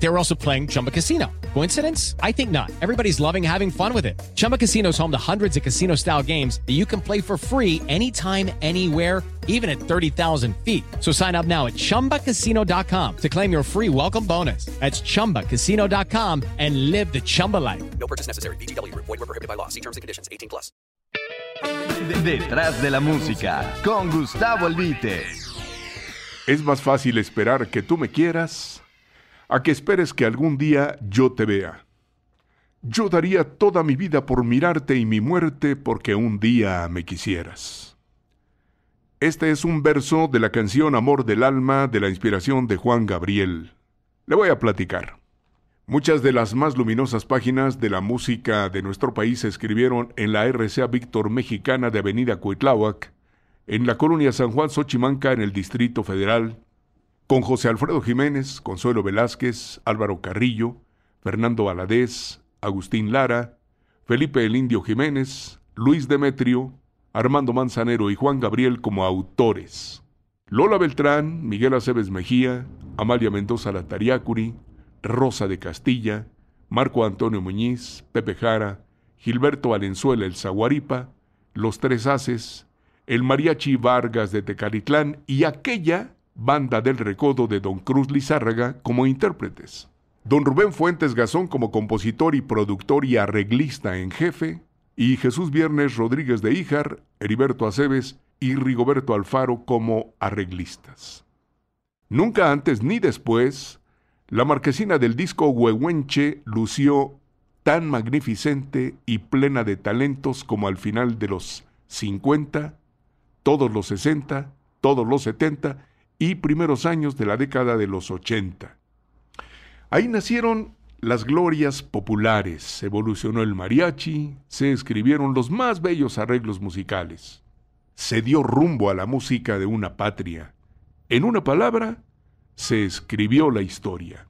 They were also playing Chumba Casino. Coincidence? I think not. Everybody's loving having fun with it. Chumba Casino is home to hundreds of casino style games that you can play for free anytime, anywhere, even at 30,000 feet. So sign up now at chumbacasino.com to claim your free welcome bonus. That's chumbacasino.com and live the Chumba life. No purchase necessary. BGW. Void were prohibited by law. See terms and conditions. 18 plus. Detrás de la música, con Gustavo Albite. Es más fácil esperar que tú me quieras a que esperes que algún día yo te vea. Yo daría toda mi vida por mirarte y mi muerte porque un día me quisieras. Este es un verso de la canción Amor del Alma de la inspiración de Juan Gabriel. Le voy a platicar. Muchas de las más luminosas páginas de la música de nuestro país se escribieron en la RCA Víctor Mexicana de Avenida Cuitláhuac, en la colonia San Juan Xochimanca en el Distrito Federal, con José Alfredo Jiménez, Consuelo Velázquez, Álvaro Carrillo, Fernando Valadez, Agustín Lara, Felipe el Indio Jiménez, Luis Demetrio, Armando Manzanero y Juan Gabriel como autores. Lola Beltrán, Miguel Aceves Mejía, Amalia Mendoza Latariacuri, Rosa de Castilla, Marco Antonio Muñiz, Pepe Jara, Gilberto Valenzuela el Zaguaripa, Los Tres Haces, el Mariachi Vargas de Tecalitlán y aquella banda del recodo de Don Cruz Lizárraga como intérpretes. Don Rubén Fuentes Gazón como compositor y productor y arreglista en jefe, y Jesús Viernes Rodríguez de Híjar, Heriberto Aceves y Rigoberto Alfaro como arreglistas. Nunca antes ni después, la marquesina del disco Huehuenche lució tan magnificente y plena de talentos como al final de los 50, todos los 60, todos los 70 y primeros años de la década de los 80. Ahí nacieron las glorias populares, evolucionó el mariachi, se escribieron los más bellos arreglos musicales. Se dio rumbo a la música de una patria. En una palabra, se escribió la historia.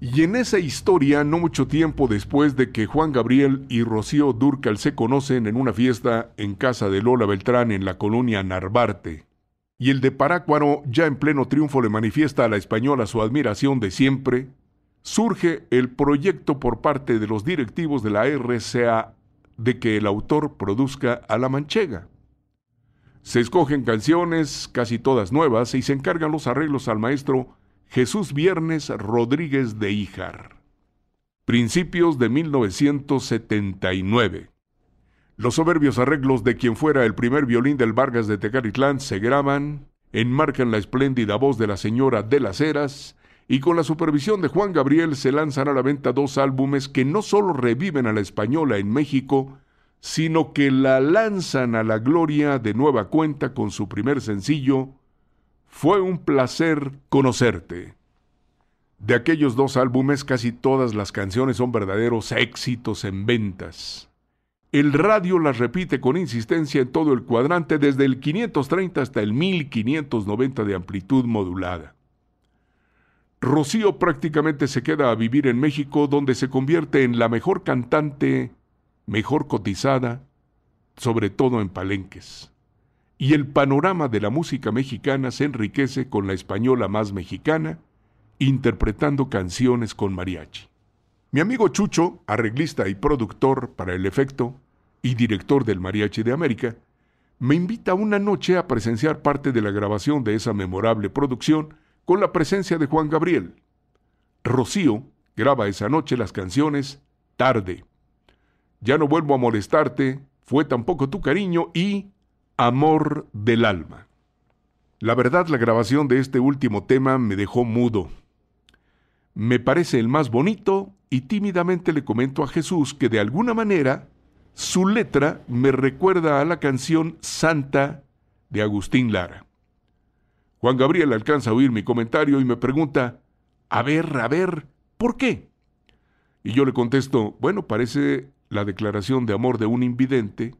Y en esa historia, no mucho tiempo después de que Juan Gabriel y Rocío Durcal se conocen en una fiesta en casa de Lola Beltrán en la colonia Narvarte, y el de Parácuaro ya en pleno triunfo le manifiesta a la española su admiración de siempre, surge el proyecto por parte de los directivos de la RCA de que el autor produzca a la manchega. Se escogen canciones, casi todas nuevas, y se encargan los arreglos al maestro Jesús Viernes Rodríguez de Híjar. Principios de 1979. Los soberbios arreglos de quien fuera el primer violín del Vargas de Tecalitlán se graban, enmarcan la espléndida voz de la señora de las Heras, y con la supervisión de Juan Gabriel se lanzan a la venta dos álbumes que no solo reviven a la española en México, sino que la lanzan a la gloria de nueva cuenta con su primer sencillo, Fue un placer conocerte. De aquellos dos álbumes casi todas las canciones son verdaderos éxitos en ventas. El radio las repite con insistencia en todo el cuadrante desde el 530 hasta el 1590 de amplitud modulada. Rocío prácticamente se queda a vivir en México donde se convierte en la mejor cantante, mejor cotizada, sobre todo en palenques. Y el panorama de la música mexicana se enriquece con la española más mexicana, interpretando canciones con mariachi. Mi amigo Chucho, arreglista y productor para el efecto y director del Mariachi de América, me invita una noche a presenciar parte de la grabación de esa memorable producción con la presencia de Juan Gabriel. Rocío graba esa noche las canciones Tarde. Ya no vuelvo a molestarte, fue tampoco tu cariño y Amor del alma. La verdad, la grabación de este último tema me dejó mudo. Me parece el más bonito y tímidamente le comento a Jesús que de alguna manera su letra me recuerda a la canción Santa de Agustín Lara. Juan Gabriel alcanza a oír mi comentario y me pregunta, a ver, a ver, ¿por qué? Y yo le contesto, bueno, parece la declaración de amor de un invidente,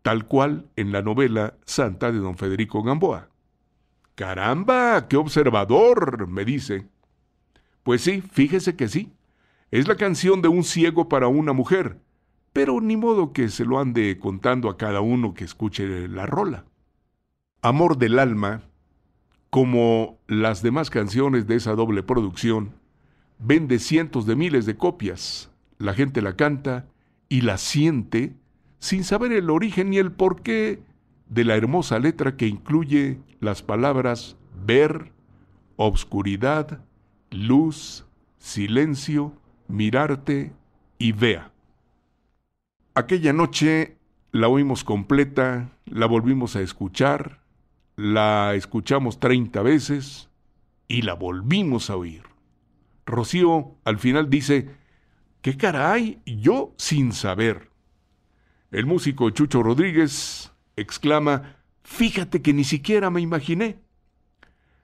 tal cual en la novela Santa de don Federico Gamboa. Caramba, qué observador, me dice. Pues sí, fíjese que sí. Es la canción de un ciego para una mujer, pero ni modo que se lo ande contando a cada uno que escuche la rola. Amor del alma, como las demás canciones de esa doble producción, vende cientos de miles de copias. La gente la canta y la siente sin saber el origen ni el porqué de la hermosa letra que incluye las palabras ver, obscuridad, luz, silencio, mirarte y vea. Aquella noche la oímos completa, la volvimos a escuchar, la escuchamos 30 veces y la volvimos a oír. Rocío al final dice, ¿qué cara hay yo sin saber? El músico Chucho Rodríguez exclama, fíjate que ni siquiera me imaginé.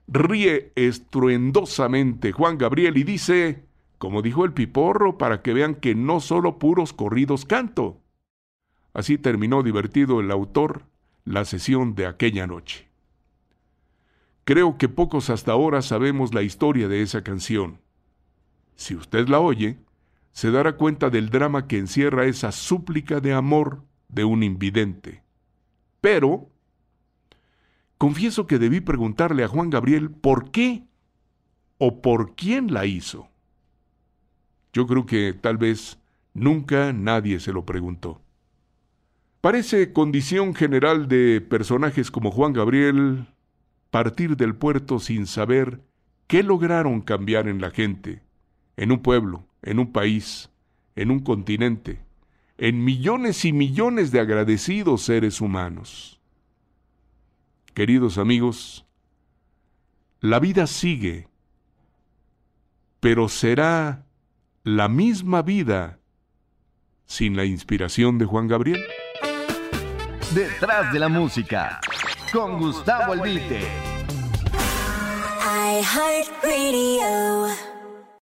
Ríe estruendosamente Juan Gabriel y dice, como dijo el piporro, para que vean que no solo puros corridos canto. Así terminó divertido el autor la sesión de aquella noche. Creo que pocos hasta ahora sabemos la historia de esa canción. Si usted la oye, se dará cuenta del drama que encierra esa súplica de amor de un invidente. Pero, confieso que debí preguntarle a Juan Gabriel por qué o por quién la hizo. Yo creo que tal vez nunca nadie se lo preguntó. Parece condición general de personajes como Juan Gabriel partir del puerto sin saber qué lograron cambiar en la gente, en un pueblo, en un país, en un continente, en millones y millones de agradecidos seres humanos. Queridos amigos, la vida sigue, pero será la misma vida sin la inspiración de Juan Gabriel. Detrás de la música, con Gustavo Albite. I heart radio.